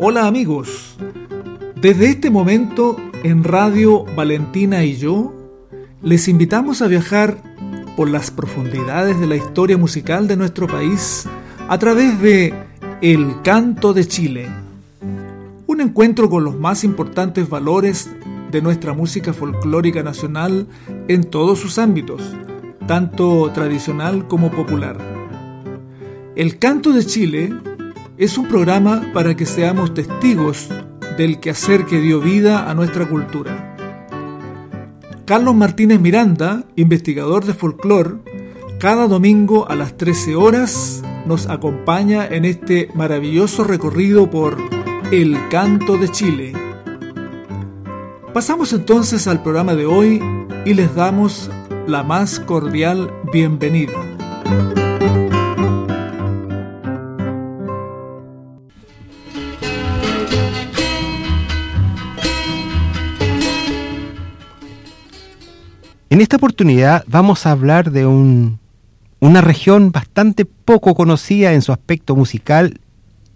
Hola amigos, desde este momento en Radio Valentina y yo les invitamos a viajar por las profundidades de la historia musical de nuestro país a través de El Canto de Chile, un encuentro con los más importantes valores de nuestra música folclórica nacional en todos sus ámbitos, tanto tradicional como popular. El Canto de Chile es un programa para que seamos testigos del quehacer que dio vida a nuestra cultura. Carlos Martínez Miranda, investigador de folclore, cada domingo a las 13 horas nos acompaña en este maravilloso recorrido por El Canto de Chile. Pasamos entonces al programa de hoy y les damos la más cordial bienvenida. En esta oportunidad vamos a hablar de una región bastante poco conocida en su aspecto musical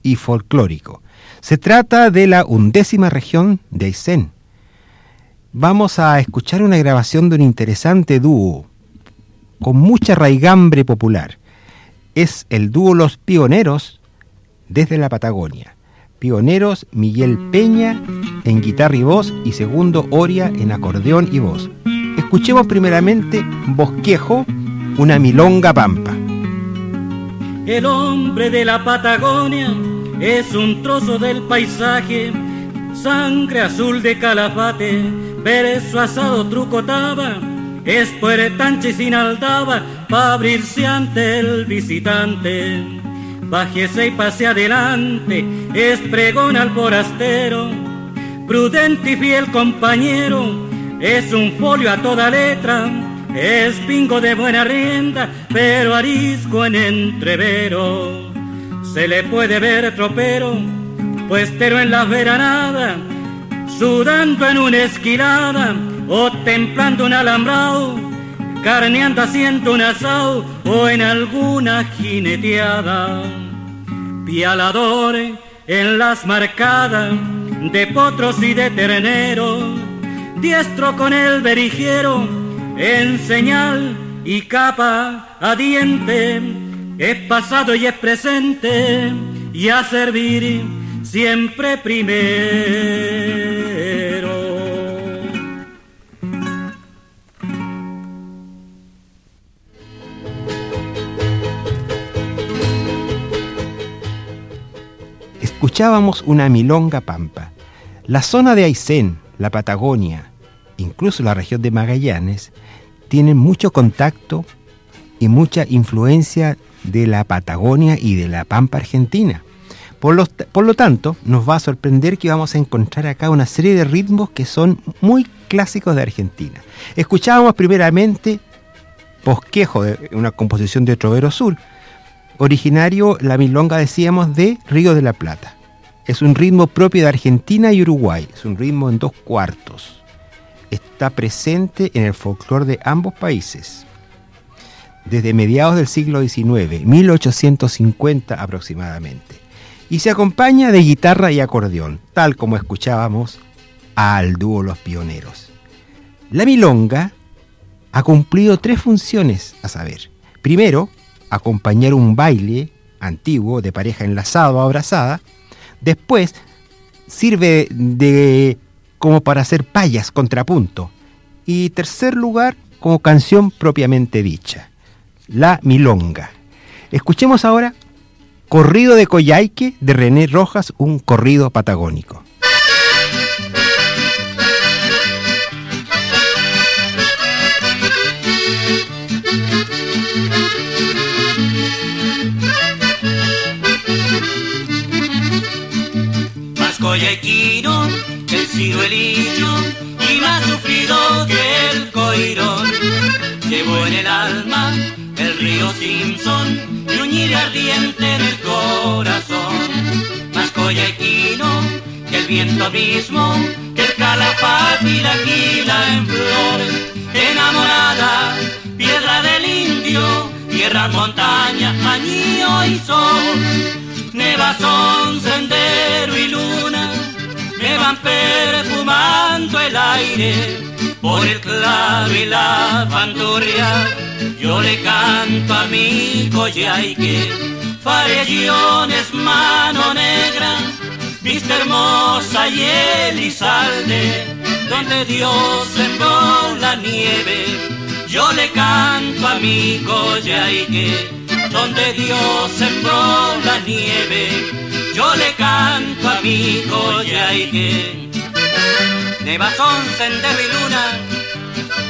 y folclórico. Se trata de la undécima región de Aysén. Vamos a escuchar una grabación de un interesante dúo con mucha raigambre popular. Es el dúo Los Pioneros desde la Patagonia. Pioneros Miguel Peña en guitarra y voz y segundo Oria en acordeón y voz. Escuchemos primeramente Bosquejo, una milonga pampa. El hombre de la Patagonia es un trozo del paisaje, sangre azul de calafate, su asado trucotaba, es puertanche sin aldaba, para abrirse ante el visitante. Bájese y pase adelante, es pregón al forastero, prudente y fiel compañero, es un folio a toda letra, es pingo de buena rienda, pero arisco en entrevero. Se le puede ver tropero, puestero en la veranada, sudando en una esquilada o templando un alambrado, carneando haciendo un asado o en alguna jineteada. Pialadores en las marcadas de potros y de terneros diestro con el berijero, en señal y capa a diente, es pasado y es presente, y a servir siempre primero. Escuchábamos una milonga pampa. La zona de Aysén, la Patagonia, incluso la región de Magallanes, tienen mucho contacto y mucha influencia de la Patagonia y de la Pampa Argentina. Por lo, por lo, tanto, nos va a sorprender que vamos a encontrar acá una serie de ritmos que son muy clásicos de Argentina. Escuchábamos primeramente Posquejo, una composición de Trovero Sur, originario, la milonga decíamos, de Río de la Plata. Es un ritmo propio de Argentina y Uruguay, es un ritmo en dos cuartos está presente en el folclore de ambos países. Desde mediados del siglo XIX, 1850 aproximadamente, y se acompaña de guitarra y acordeón, tal como escuchábamos al dúo Los Pioneros. La milonga ha cumplido tres funciones, a saber, primero, acompañar un baile antiguo de pareja enlazado o abrazada, después sirve de como para hacer payas, contrapunto. Y tercer lugar, como canción propiamente dicha, La Milonga. Escuchemos ahora Corrido de Coyhaique de René Rojas, un corrido patagónico. El y más sufrido que el coirón. Llevo en el alma el río Simpson y un ardiente en el corazón. Más coyequino que el viento mismo, que el calafate y la quila en flor. Enamorada, piedra del indio, tierra, montaña, añío y sol Nevazón, sendero y luna van perfumando el aire por el claro y la bandurria. Yo le canto a mi coyaique, farellones, mano negra, vista hermosa y Elizalde, donde Dios sembró la nieve. Yo le canto a mi coyaique donde Dios sembró la nieve, yo le canto a mi que Nevazón, sendero y luna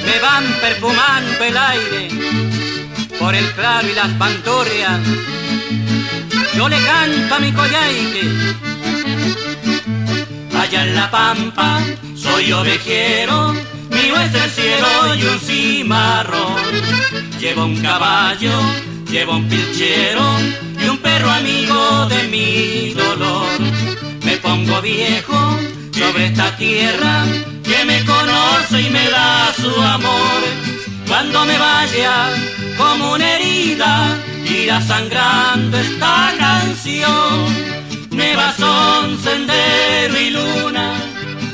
me van perfumando el aire por el claro y las pantorrias. Yo le canto a mi coyaique, allá en la pampa soy ovejero, mío es el cielo y un cimarrón. Llevo un caballo Llevo un pilchero y un perro amigo de mi dolor. Me pongo viejo sobre esta tierra que me conoce y me da su amor. Cuando me vaya como una herida, irá sangrando esta canción. Nueva son sendero y luna,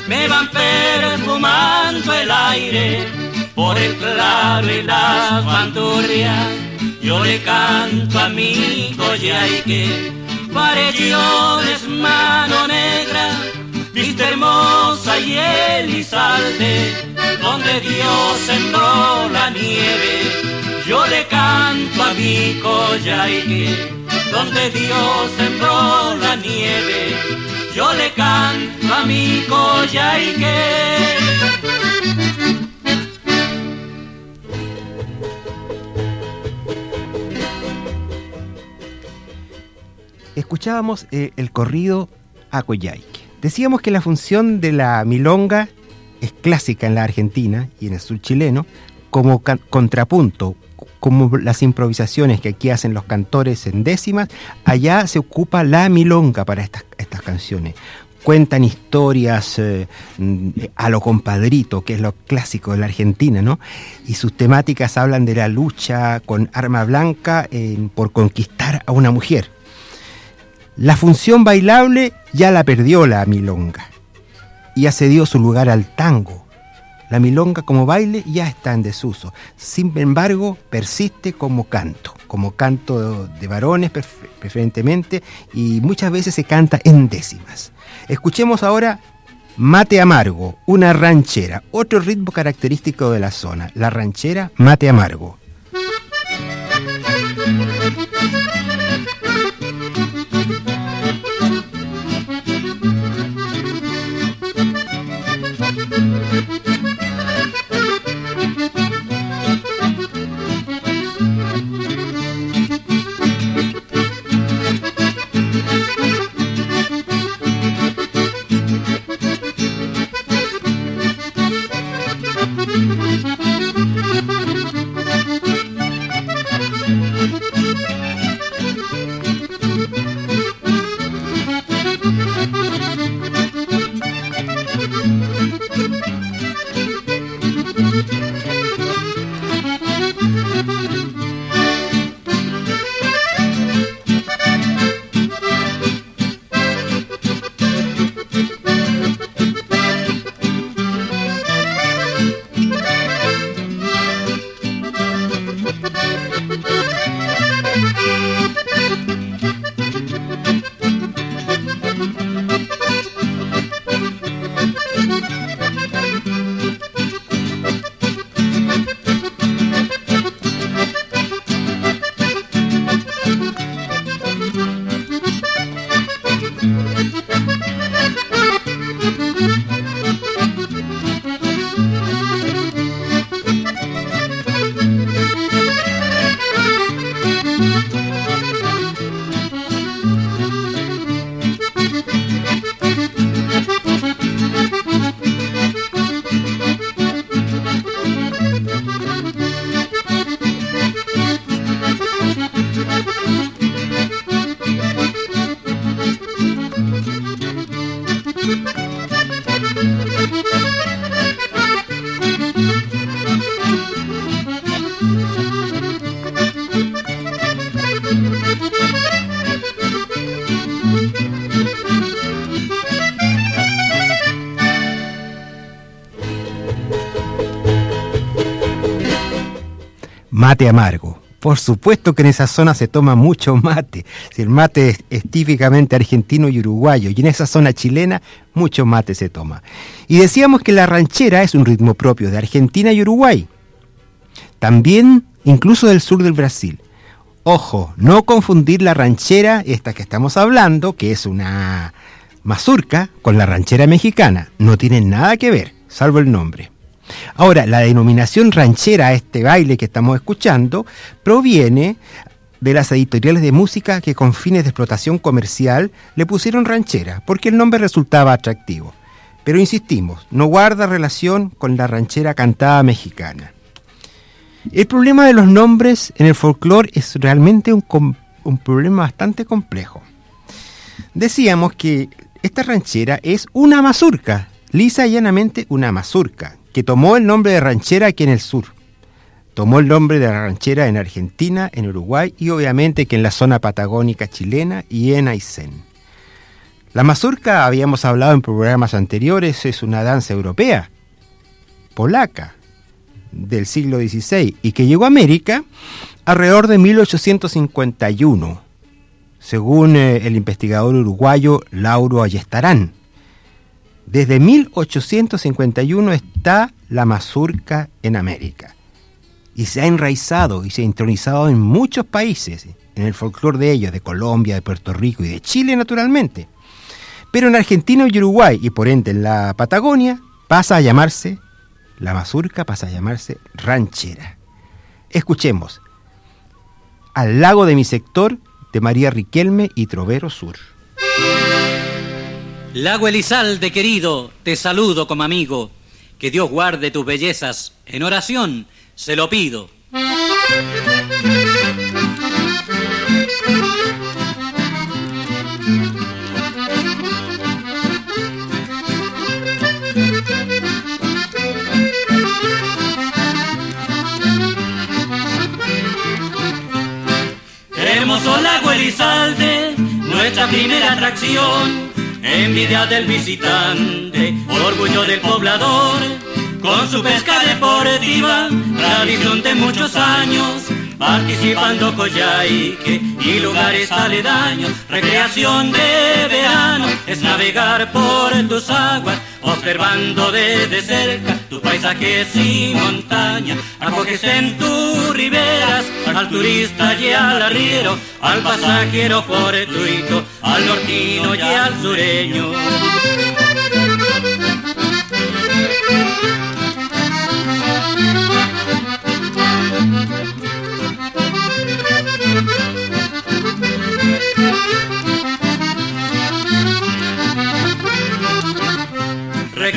me van perfumando el aire por el claro y las bandurrias yo le canto a mi que farellones, mano negra, vista hermosa y Elizalde, donde Dios sembró la nieve. Yo le canto a mi que donde Dios sembró la nieve. Yo le canto a mi que escuchábamos eh, el corrido Acoyaique. Decíamos que la función de la milonga es clásica en la Argentina y en el sur chileno como contrapunto, como las improvisaciones que aquí hacen los cantores en décimas, allá se ocupa la milonga para estas, estas canciones. Cuentan historias eh, a lo compadrito, que es lo clásico de la Argentina, ¿no? Y sus temáticas hablan de la lucha con arma blanca por conquistar a una mujer. La función bailable ya la perdió la milonga y ha cedido su lugar al tango. La milonga como baile ya está en desuso. Sin embargo, persiste como canto, como canto de varones preferentemente y muchas veces se canta en décimas. Escuchemos ahora Mate Amargo, una ranchera, otro ritmo característico de la zona, la ranchera Mate Amargo. Amargo. Por supuesto que en esa zona se toma mucho mate. Si el mate es, típicamente argentino y uruguayo, y en esa zona chilena mucho mate se toma. Y decíamos que la ranchera es un ritmo propio de Argentina y Uruguay. También incluso del sur del Brasil. Ojo, no confundir la ranchera, esta que estamos hablando, que es una mazurca, con la ranchera mexicana. No tienen nada que ver, salvo el nombre. Ahora, la denominación ranchera a este baile que estamos escuchando proviene de las editoriales de música que con fines de explotación comercial le pusieron ranchera, porque el nombre resultaba atractivo. Pero insistimos, no guarda relación con la ranchera cantada mexicana. El problema de los nombres en el folclore es realmente un, un problema bastante complejo. Decíamos que esta ranchera es una mazurca, lisa y llanamente una mazurca, que tomó el nombre de ranchera aquí en el sur. Tomó el nombre de ranchera en Argentina, en Uruguay y obviamente que en la zona patagónica chilena y en Aysén. La mazurca, habíamos hablado en programas anteriores, es una danza europea, polaca, del siglo XVI y que llegó a América alrededor de 1851, según eh, el investigador uruguayo Lauro Ayestarán. Desde 1851 está la mazurca en América y se ha enraizado y se ha intronizado en muchos países, en el folclore de ellos, de Colombia, de Puerto Rico y de Chile naturalmente. Pero en Argentina y Uruguay y por ende en la Patagonia pasa a llamarse, la mazurca pasa a llamarse ranchera. Escuchemos, al lago de mi sector de María Riquelme y Trovero Sur. Lago Elizalde querido, te saludo como amigo. Que Dios guarde tus bellezas. En oración se lo pido. Hermoso lago Elizalde, nuestra primera atracción envidia del visitante, orgullo del poblador, con su pesca deportiva, tradición de muchos años, participando Coyhaique y lugares aledaños, recreación de verano, es navegar por tus aguas, observando desde cerca tus paisajes y montañas, acoges en tus riberas al turista y al arriero, al pasajero fortuito, al nortino y al sureño.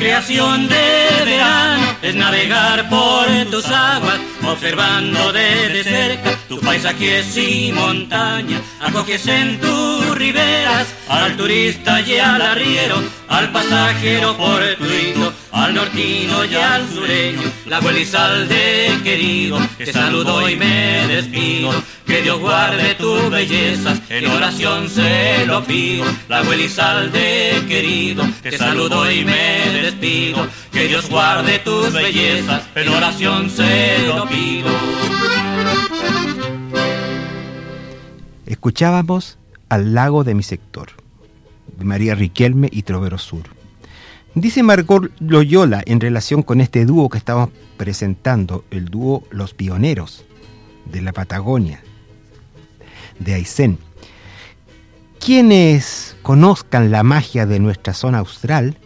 Recreación de verano es navegar por tus aguas, observando desde cerca tus paisajes y montañas. Acoges en tus riberas al turista y al arriero, al pasajero fortuito, al nortino y al sureño. La de querido, te saludo y me despido. Que Dios guarde tu belleza, en oración se lo pido. La de querido, te saludo y me despido. Que Dios guarde tus bellezas, en oración se lo pido. Escuchábamos al lago de mi sector, de María Riquelme y Trovero Sur. Dice Margot Loyola en relación con este dúo que estamos presentando, el dúo Los Pioneros de la Patagonia, de Aysén. Quienes conozcan la magia de nuestra zona austral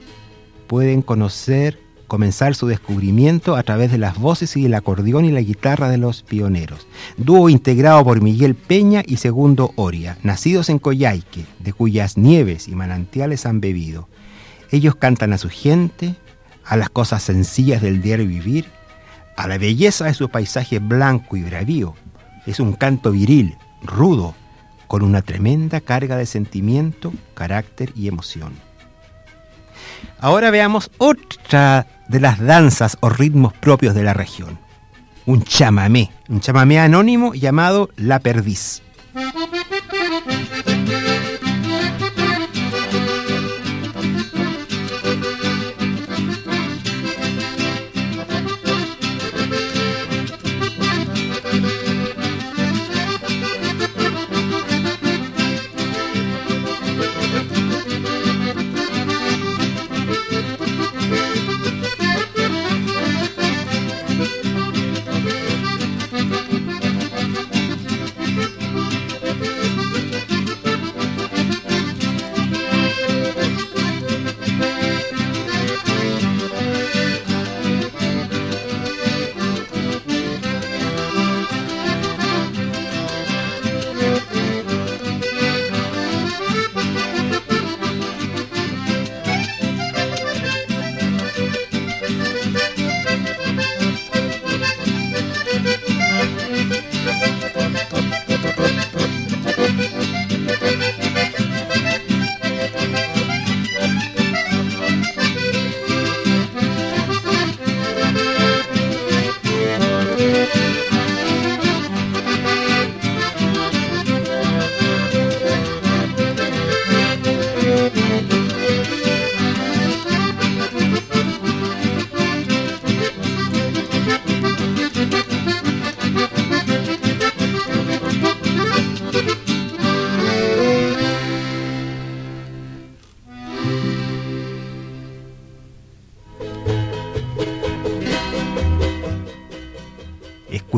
pueden conocer, comenzar su descubrimiento a través de las voces y el acordeón y la guitarra de los pioneros. Dúo integrado por Miguel Peña y Segundo Oria, nacidos en Coyhaique, de cuyas nieves y manantiales han bebido. Ellos cantan a su gente, a las cosas sencillas del diario vivir, a la belleza de su paisaje blanco y bravío. Es un canto viril, rudo, con una tremenda carga de sentimiento, carácter y emoción. Ahora veamos otra de las danzas o ritmos propios de la región. Un chamamé, un chamamé anónimo llamado La Perdiz.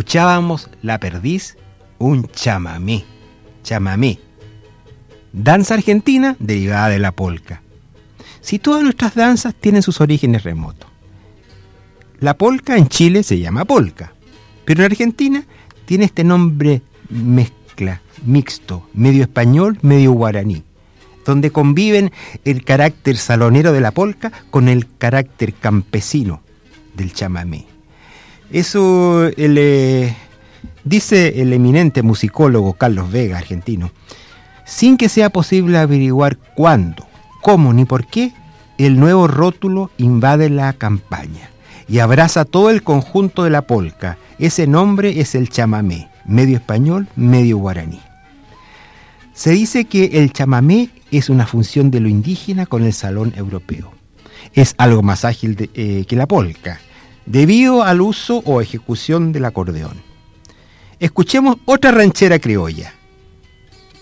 Escuchábamos La Perdiz, un chamamé, chamamé, danza argentina derivada de la polca. Si todas nuestras danzas tienen sus orígenes remotos. La polca en Chile se llama polca, pero en Argentina tiene este nombre mezcla, mixto, medio español, medio guaraní, donde conviven el carácter salonero de la polca con el carácter campesino del chamamé. Eso eh, dice el eminente musicólogo Carlos Vega, argentino, sin que sea posible averiguar cuándo, cómo ni por qué, el nuevo rótulo invade la campaña y abraza todo el conjunto de la polca. Ese nombre es el chamamé, medio español, medio guaraní. Se dice que el chamamé es una función de lo indígena con el salón europeo. Es algo más ágil eh, que la polca, debido al uso o ejecución del acordeón. Escuchemos otra ranchera criolla,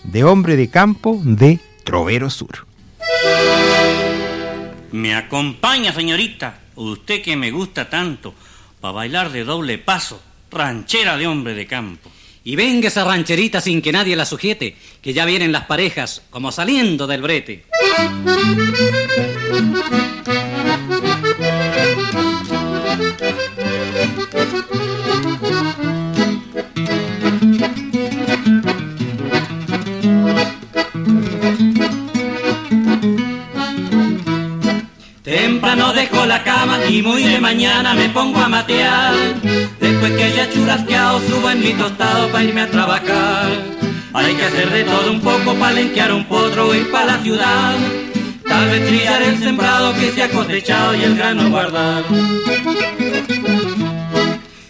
de hombre de campo de Trovero Sur. Me acompaña, señorita, usted que me gusta tanto, para bailar de doble paso, ranchera de hombre de campo. Y venga esa rancherita sin que nadie la sujete, que ya vienen las parejas, como saliendo del brete. Dejo la cama y muy de mañana me pongo a matear. Después que haya churrasqueado subo en mi tostado para irme a trabajar. Hay que hacer de todo un poco para lenquear un potro, ir para la ciudad. Tal vez trillar el sembrado que se ha cosechado y el grano guardar.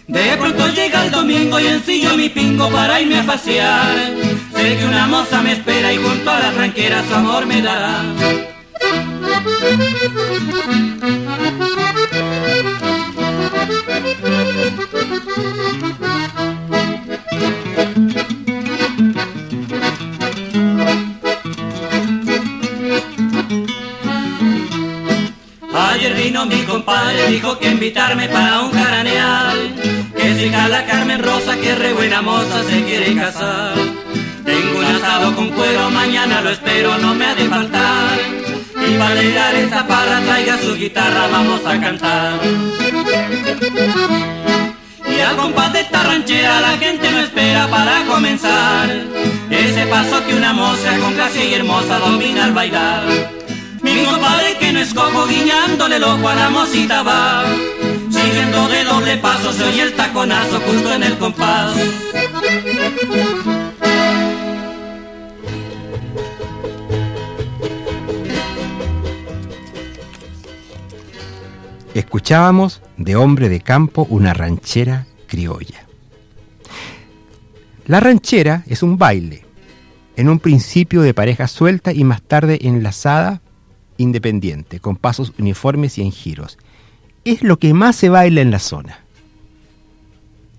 De pronto llega el domingo y ensillo mi pingo para irme a pasear. Sé que una moza me espera y junto a la tranquera su amor me dará. Ayer vino mi compadre, dijo que invitarme para un jaraneal, que si la Carmen Rosa, que re buena moza se quiere casar. Tengo un asado con cuero, mañana lo espero, no me ha de faltar. Y para llegar esta parra traiga su guitarra, vamos a cantar. Ranchera la gente no espera para comenzar. Ese paso que una moza con gracia y hermosa domina al bailar. Mi compadre que no escojo guiñándole el ojo a la mosita va. Siguiendo de doble paso se oye el taconazo justo en el compás. Escuchábamos de hombre de campo una ranchera criolla. La ranchera es un baile, en un principio de pareja suelta y más tarde enlazada independiente, con pasos uniformes y en giros. Es lo que más se baila en la zona.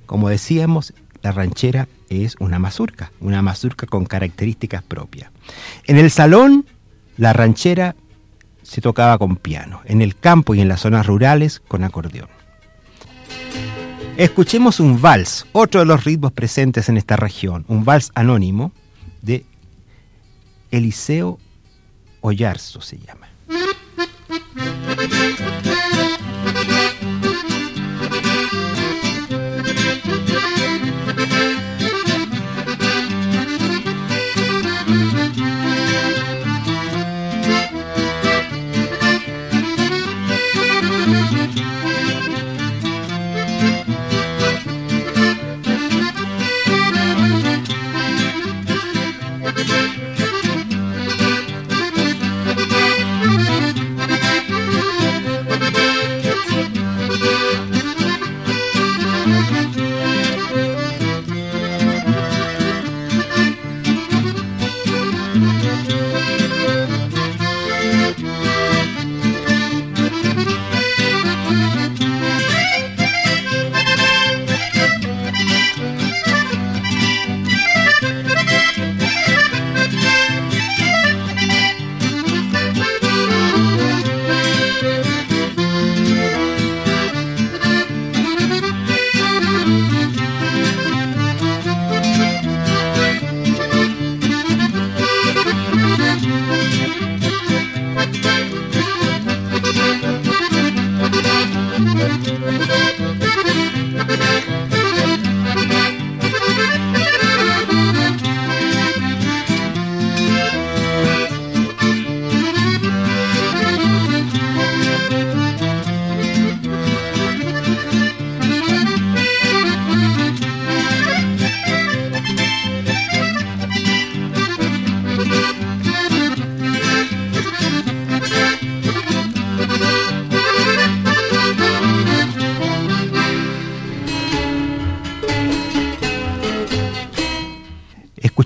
Como decíamos, la ranchera es una mazurca, una mazurca con características propias. En el salón, la ranchera se tocaba con piano, en el campo y en las zonas rurales con acordeón. Escuchemos un vals, otro de los ritmos presentes en esta región, un vals anónimo de Eliseo Ollarzo se llama.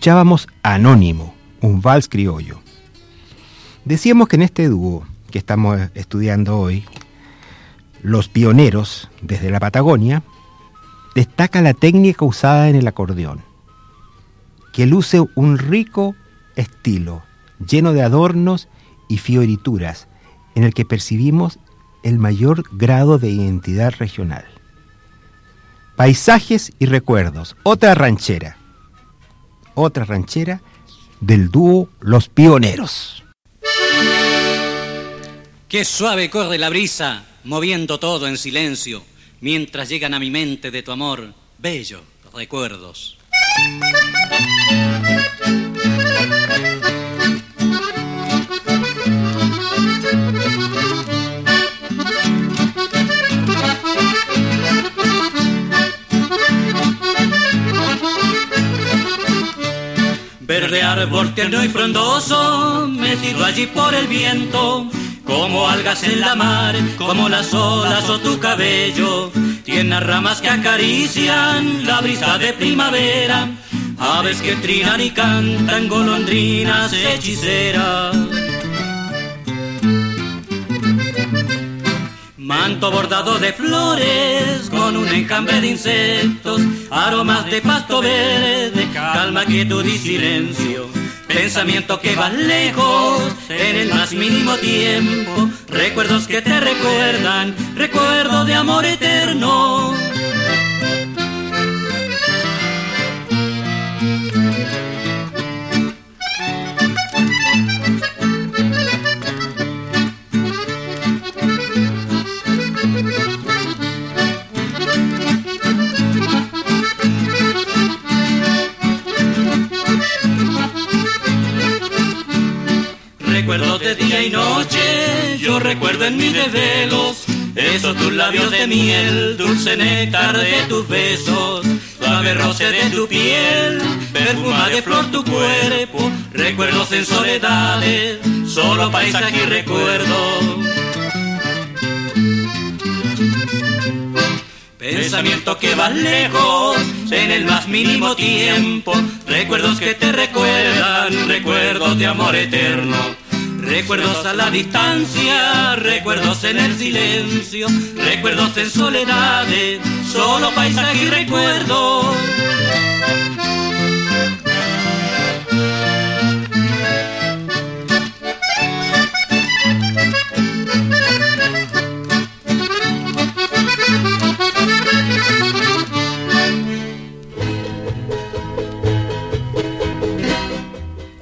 Escuchábamos Anónimo, un vals criollo. Decíamos que en este dúo que estamos estudiando hoy, los pioneros desde la Patagonia, destaca la técnica usada en el acordeón, que luce un rico estilo, lleno de adornos y fiorituras, en el que percibimos el mayor grado de identidad regional. Paisajes y recuerdos, otra ranchera, otra ranchera del dúo Los Pioneros. Qué suave corre la brisa, moviendo todo en silencio, mientras llegan a mi mente de tu amor bellos recuerdos. Verde árbol tierno y frondoso, metido allí por el viento, como algas en la mar, como las olas o tu cabello. Tiene ramas que acarician la brisa de primavera, aves que trinan y cantan, golondrinas hechiceras. Manto bordado de flores encambre de insectos, aromas de pasto verde, calma, quietud y silencio. Pensamiento que va lejos en el más mínimo tiempo, recuerdos que te recuerdan, recuerdo de amor eterno. Y noche, yo recuerdo en mis desvelos esos tus labios de miel, dulce néctar de tus besos, suave roce de tu piel, perfuma de flor tu cuerpo, recuerdos en soledades, solo paisaje y recuerdo. Pensamiento que va lejos en el más mínimo tiempo, recuerdos que te recuerdan, recuerdos de amor eterno. Recuerdos a la distancia, recuerdos en el silencio, recuerdos en soledades, solo paisaje y recuerdo.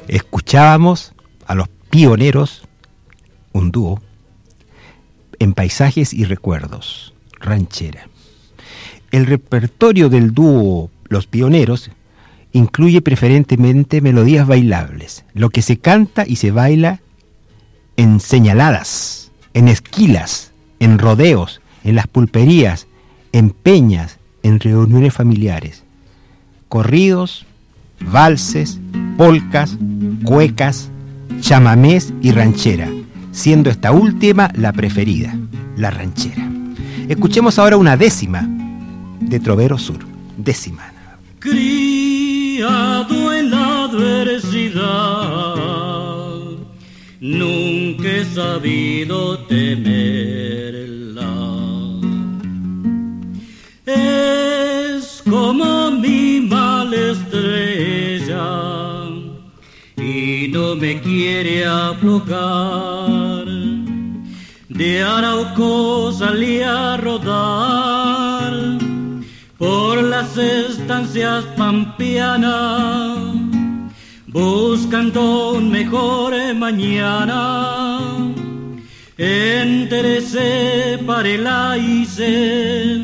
Escuchábamos pioneros, un dúo, en paisajes y recuerdos, ranchera. El repertorio del dúo Los Pioneros incluye preferentemente melodías bailables, lo que se canta y se baila en señaladas, en esquilas, en rodeos, en las pulperías, en peñas, en reuniones familiares, corridos, valses, polcas, cuecas, chamamés y ranchera, siendo esta última la preferida, la ranchera. Escuchemos ahora una décima de Trovero Sur, décima. Criado en la adversidad, nunca he sabido temerla. Es como mi mal estrella y no me quiere aflojar. De Arauco salí a rodar por las estancias pampianas, buscando un mejor mañana. Enterecé para el hice,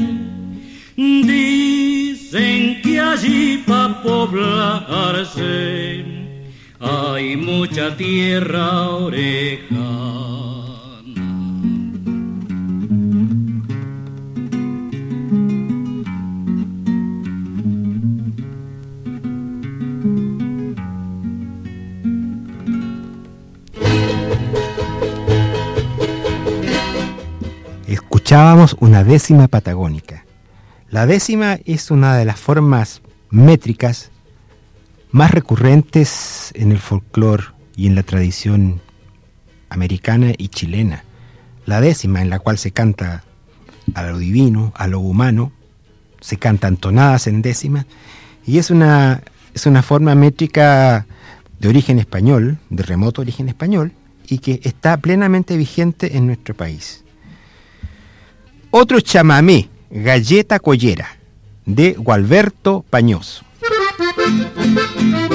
dicen que allí para poblarse hay mucha tierra oreja. Escuchábamos una décima patagónica. La décima es una de las formas métricas más recurrentes en el folclore y en la tradición americana y chilena. La décima, en la cual se canta a lo divino, a lo humano, se cantan tonadas en décima, y es una, es una forma métrica de origen español, de remoto origen español, y que está plenamente vigente en nuestro país. Otro chamamé, Galleta Collera, de Gualberto Pañoso. Thank you.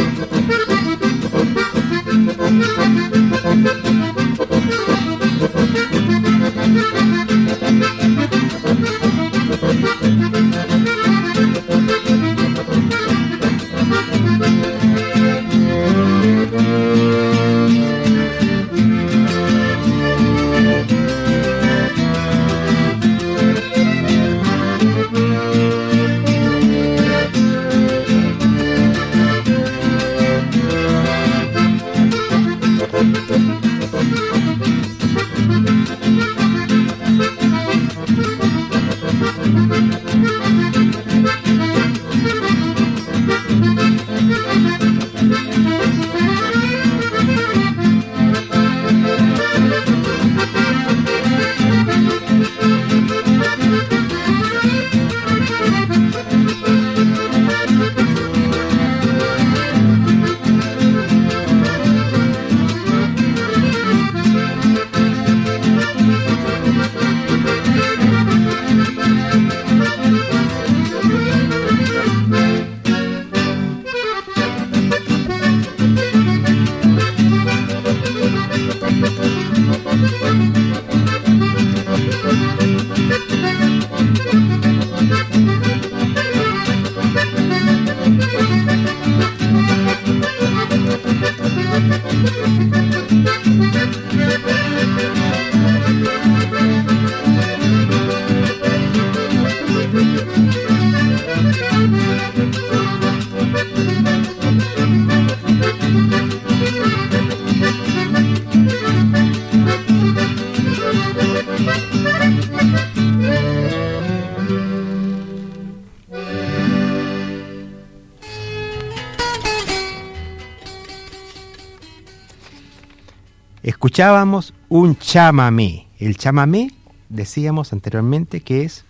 Escuchábamos un chamamé. El chamamé, decíamos anteriormente, que es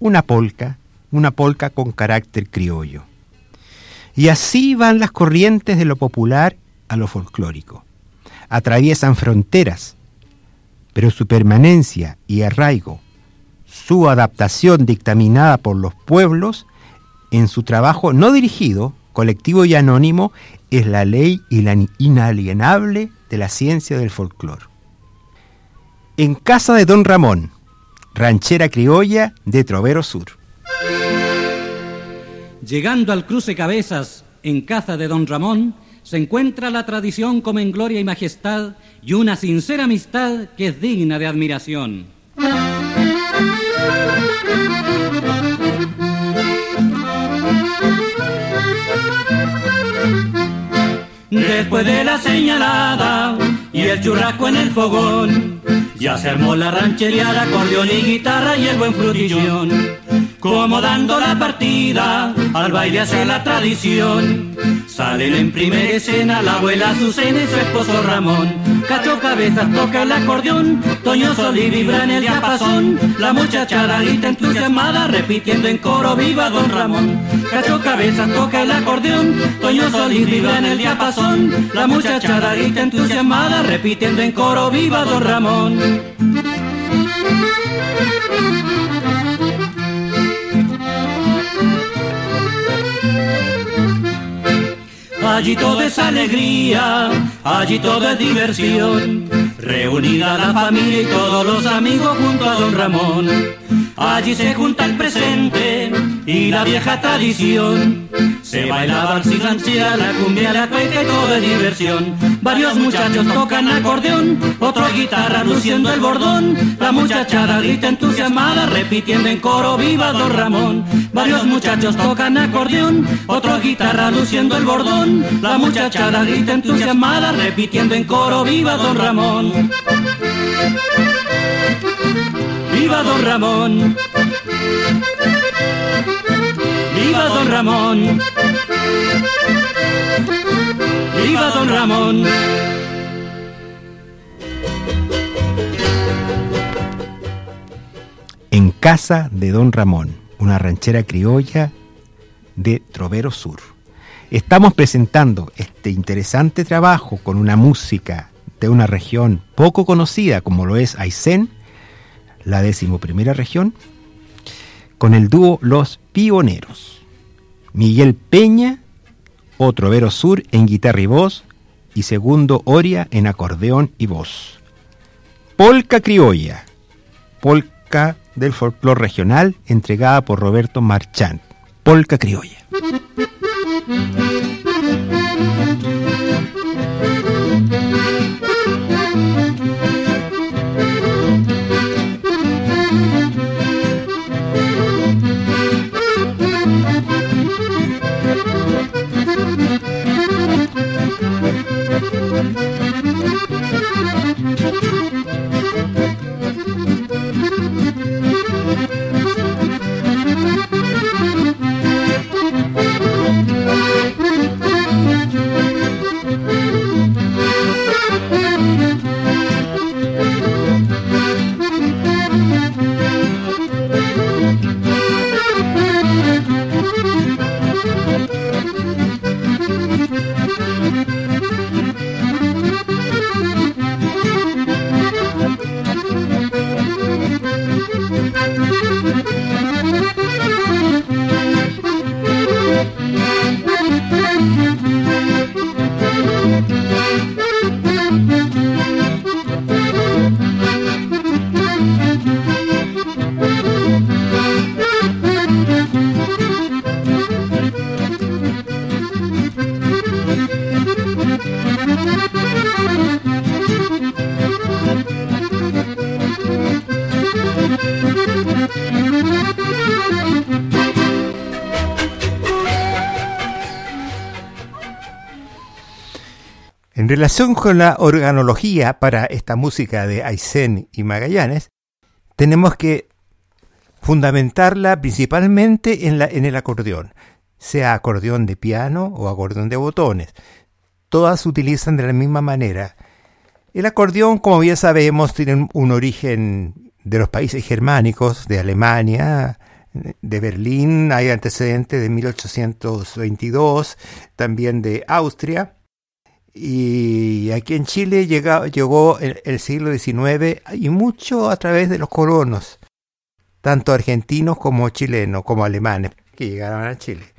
una polca, una polca con carácter criollo. Y así van las corrientes de lo popular a lo folclórico. Atraviesan fronteras, pero su permanencia y arraigo, su adaptación dictaminada por los pueblos, en su trabajo no dirigido, colectivo y anónimo, es la ley y la inalienable de la ciencia del folclore. En casa de Don Ramón, ranchera criolla de Trovero Sur. Llegando al cruce cabezas en casa de Don Ramón, se encuentra la tradición como en gloria y majestad y una sincera amistad que es digna de admiración. Después de la señalada y el churrasco en el fogón, ya se armó la ranchería, acordeón y guitarra y el buen frutillón. Como dando la partida, al baile hace la tradición. Salen en primera escena la abuela Azucena y su esposo Ramón. Cacho Cabezas toca el acordeón, Toño Solí vibra en el diapasón. La muchachada grita entusiasmada, repitiendo en coro viva Don Ramón. Cacho Cabezas toca el acordeón, Toño Solí vibra en el diapasón. La muchachada grita entusiasmada, repitiendo en coro viva Don Ramón. Allí todo es alegría, allí todo es diversión. Reunida la familia y todos los amigos junto a don Ramón. Allí se junta el presente y la vieja tradición. Se bailaba si ranchera, la cumbia, la cueca y todo es diversión. Varios muchachos tocan acordeón, otro guitarra luciendo el bordón. La muchachada grita entusiasmada, repitiendo en coro, viva Don Ramón. Varios muchachos tocan acordeón, otro guitarra luciendo el bordón. La muchachada grita entusiasmada, repitiendo en coro, viva Don Ramón. Viva Don Ramón. Viva don Ramón. Viva don Ramón. En casa de don Ramón, una ranchera criolla de Trovero Sur. Estamos presentando este interesante trabajo con una música de una región poco conocida como lo es Aysén, la decimoprimera región, con el dúo Los Pioneros. Miguel Peña, otro Vero Sur en guitarra y voz, y segundo Oria en acordeón y voz. Polca criolla, polca del folclore regional, entregada por Roberto Marchand. Polca criolla. En relación con la organología para esta música de Aysén y Magallanes, tenemos que fundamentarla principalmente en, la, en el acordeón, sea acordeón de piano o acordeón de botones. Todas se utilizan de la misma manera. El acordeón, como bien sabemos, tiene un origen de los países germánicos, de Alemania, de Berlín, hay antecedentes de 1822, también de Austria y aquí en Chile llegó el, siglo XIX y mucho a través de los colonos, tanto argentinos como chilenos, como alemanes, que llegaron a Chile.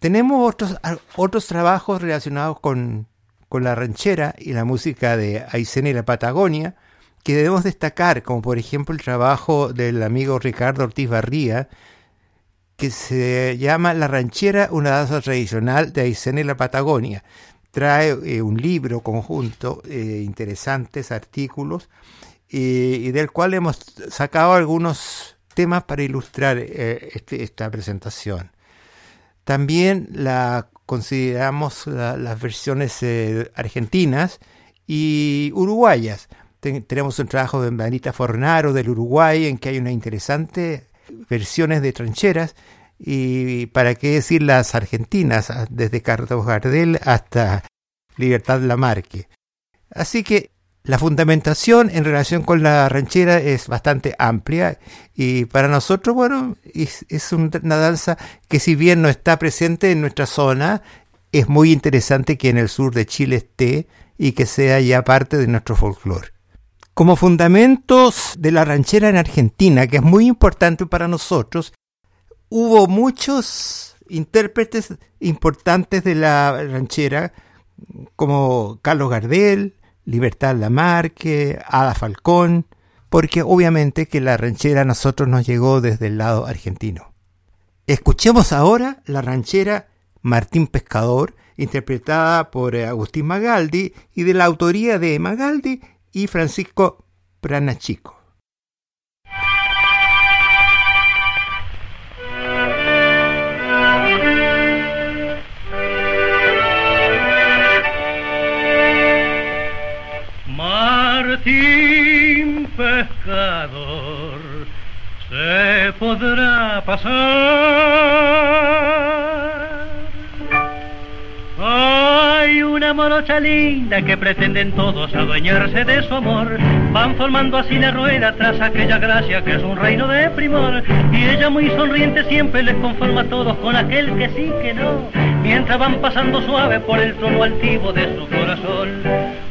Tenemos otros, otros trabajos relacionados con, con la ranchera y la música de Aysén y la Patagonia, que debemos destacar, como por ejemplo el trabajo del amigo Ricardo Ortiz Barría, que se llama La ranchera, una danza tradicional de Aysén y la Patagonia trae eh, un libro conjunto, eh, interesantes artículos, y del cual hemos sacado algunos temas para ilustrar eh, este, esta presentación. También la consideramos las versiones argentinas y uruguayas. tenemos un trabajo de Manita Fornaro del Uruguay en que hay una interesante versiones de trancheras y para qué decir las argentinas, ah, desde Carlos Gardel hasta Libertad Lamarque. Así que la fundamentación en relación con la ranchera es bastante amplia y para nosotros, bueno, es, es una danza que si bien no está presente en nuestra zona, es muy interesante que en el sur de Chile esté y que sea ya parte de nuestro folclore. Como fundamentos de la ranchera en Argentina, que es muy importante para nosotros, hubo muchos intérpretes importantes de la ranchera, como Carlos Gardel, Libertad Lamarque, Ada Falcón, porque obviamente que la ranchera a nosotros nos llegó desde el lado argentino. Escuchemos ahora la ranchera Martín Pescador, interpretada por Agustín Magaldi y de la autoría de Magaldi y Francisco Pranachico. Sin pescador se podrá pasar morocha linda que pretenden todos adueñarse de su amor. Van formando así la rueda tras aquella gracia que es un reino de primor. Y ella muy sonriente siempre les conforma a todos con aquel que sí que no. Mientras van pasando suave por el trono altivo de su corazón.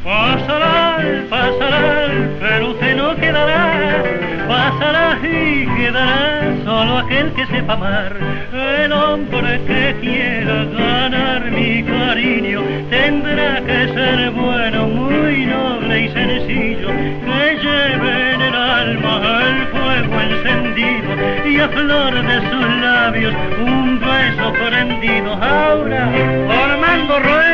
Pasará, pasará, pero usted no quedará. Pasará y quedará solo aquel que sepa amar. El hombre que quiera ganar mi cariño tendrá que ser bueno, muy noble y sencillo, que lleve en el alma el fuego encendido y a flor de sus labios un beso prendido. Ahora, formando rueda.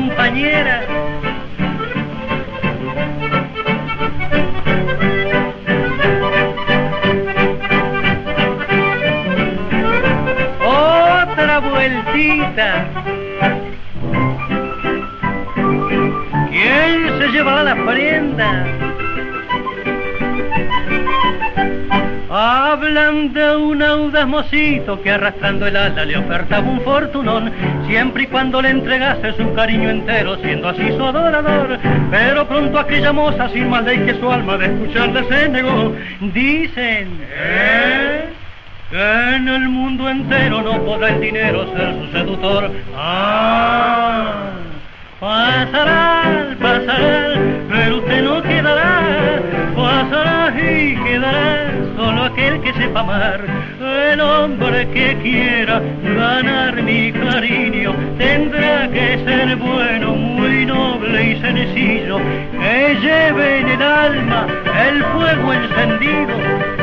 Compañera vueltita. ¿Quién se llevará la prenda? Hablan de un audaz mocito que arrastrando el ala le ofertaba un fortunón, siempre y cuando le entregase su cariño entero, siendo así su adorador. Pero pronto aquella moza, sin más ley que su alma de escucharle se negó. Dicen, ¿eh? en el mundo entero no podrá el dinero ser su seductor. Ah, pasará, pasará, pero usted no quedará. Pasará y quedará solo aquel que sepa amar. El hombre que quiera ganar mi cariño tendrá que ser bueno, muy noble y sencillo, que lleve en el alma el fuego encendido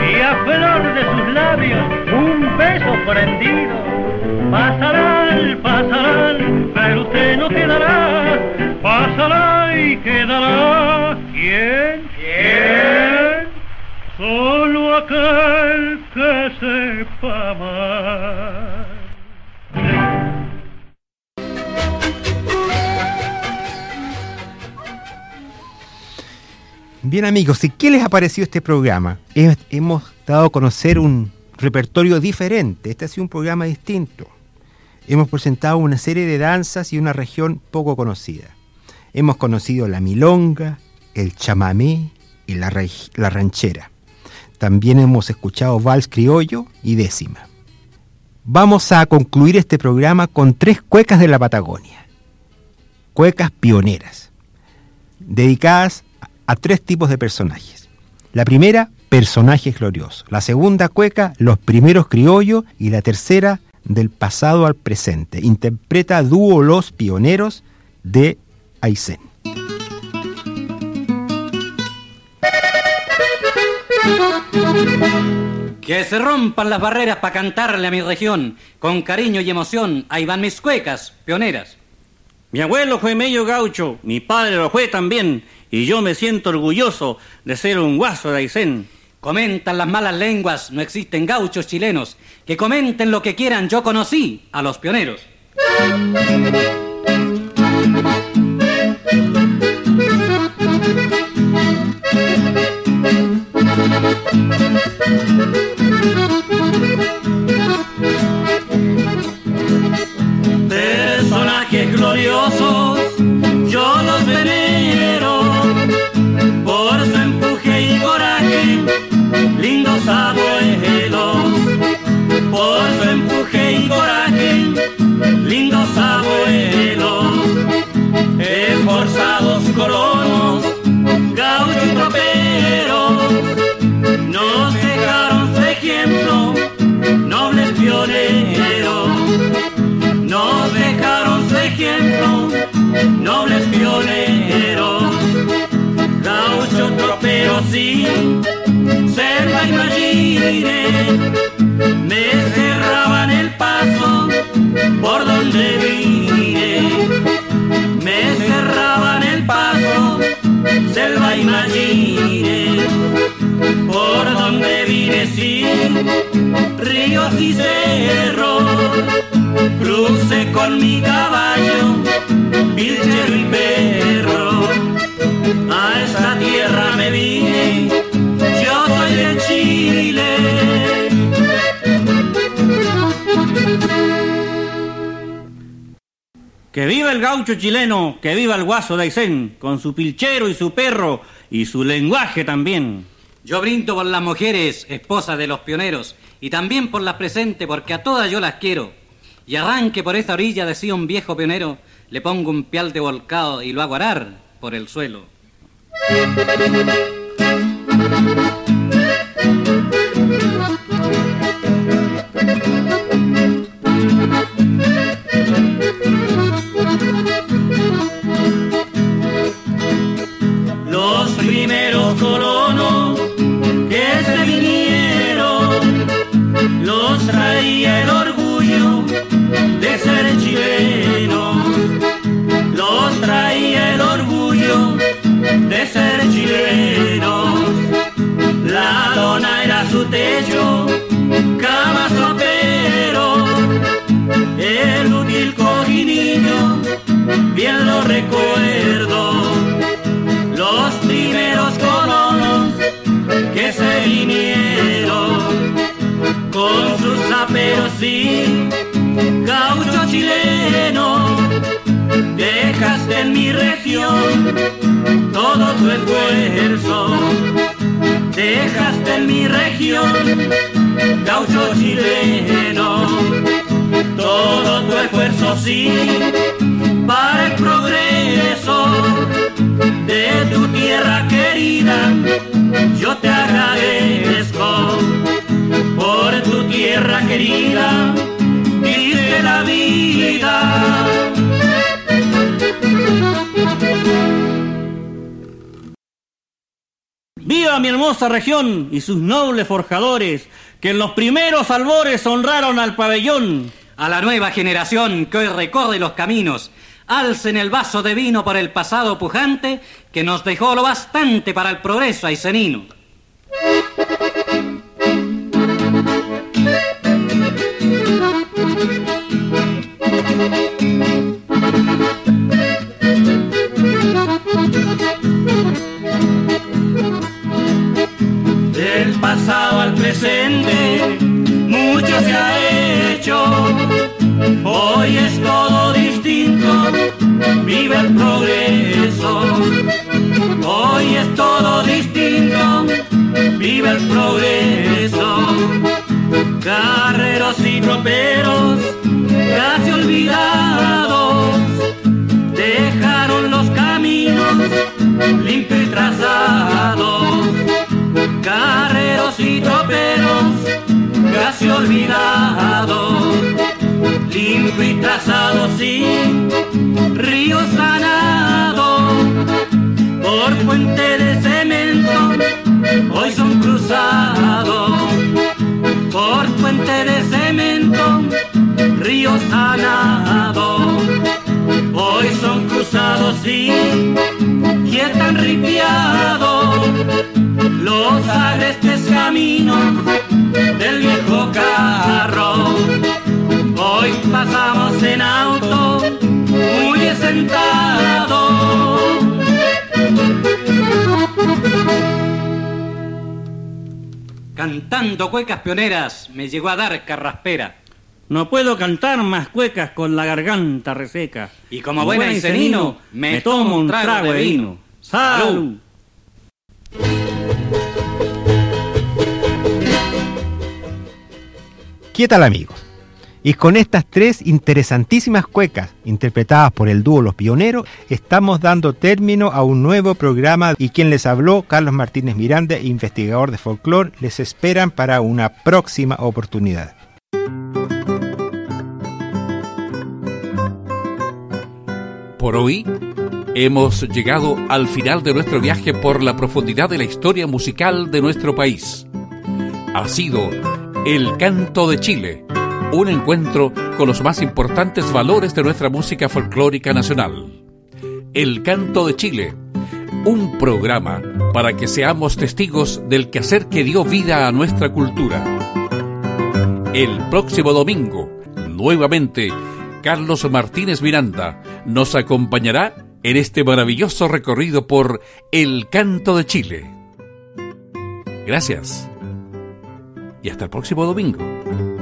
y a flor de sus labios un beso prendido. Pasarán, pasarán, pero usted no quedará. Pasará y quedará. ¿Quién? ¿Quién? Solo aquel que sepa. Bien amigos, ¿y qué les ha parecido este programa? Hemos dado a conocer un repertorio diferente, este ha sido un programa distinto. Hemos presentado una serie de danzas y una región poco conocida. Hemos conocido la milonga, el chamamé y la ranchera. También hemos escuchado vals criollo y décima. Vamos a concluir este programa con tres cuecas de la Patagonia. Cuecas pioneras, dedicadas a tres tipos de personajes. La primera, personajes gloriosos. La segunda cueca, los primeros criollos. Y la tercera, del pasado al presente. Interpreta dúo Los Pioneros de Aysén. Que se rompan las barreras para cantarle a mi región. Con cariño y emoción, ahí van mis cuecas, pioneras. Mi abuelo fue medio gaucho, mi padre lo fue también, y yo me siento orgulloso de ser un guaso de Aysén. Comentan las malas lenguas, no existen gauchos chilenos. Que comenten lo que quieran, yo conocí a los pioneros. Personajes gloriosos, yo los venero por su empuje y coraje, lindos abuelos, por su empuje y coraje, lindos abuelos, esforzados colonos, pioneros, nos dejaron su ejemplo, nobles pioneros, gaucho tropeo sin selva y marine, me cerraban el paso por donde vine, me cerraban el paso, selva por ríos y cerros. Cruce con mi caballo, pilchero y perro. A esta tierra me vine, yo soy de Chile. Que viva el gaucho chileno, que viva el guaso de Aysén, con su pilchero y su perro y su lenguaje también. Yo brindo por las mujeres, esposas de los pioneros, y también por las presentes, porque a todas yo las quiero. Y arranque por esta orilla, decía un viejo pionero, le pongo un pial de volcado y lo hago arar por el suelo. Los primeros colonos los traía el orgullo gaucho chileno, dejaste en mi región todo tu esfuerzo, dejaste en mi región gaucho chileno, todo tu esfuerzo sí para el progreso de tu tierra querida, yo te ¡Viva mi hermosa región y sus nobles forjadores, que en los primeros albores honraron al pabellón! A la nueva generación que hoy recorre los caminos, alcen el vaso de vino por el pasado pujante que nos dejó lo bastante para el progreso aicenino. Río sanado, por puente de cemento, hoy son cruzados, por puente de cemento, río sanado, hoy son cruzados, sí, y están ripiados los agrestes caminos del viejo carro. Hoy pasamos en auto, sentado. Cantando cuecas pioneras me llegó a dar carraspera. No puedo cantar más cuecas con la garganta reseca. Y como buen aicenino, me tomo un trago de vino. ¡Salud! ¿Qué tal amigos? Y con estas tres interesantísimas cuecas interpretadas por el dúo Los Pioneros, estamos dando término a un nuevo programa y quien les habló, Carlos Martínez Miranda, investigador de folclore, les esperan para una próxima oportunidad. Por hoy hemos llegado al final de nuestro viaje por la profundidad de la historia musical de nuestro país. Ha sido El Canto de Chile, un encuentro con los más importantes valores de nuestra música folclórica nacional. El Canto de Chile, un programa para que seamos testigos del quehacer que dio vida a nuestra cultura. El próximo domingo, nuevamente, Carlos Martínez Miranda nos acompañará en este maravilloso recorrido por El Canto de Chile. Gracias. Y hasta el próximo domingo.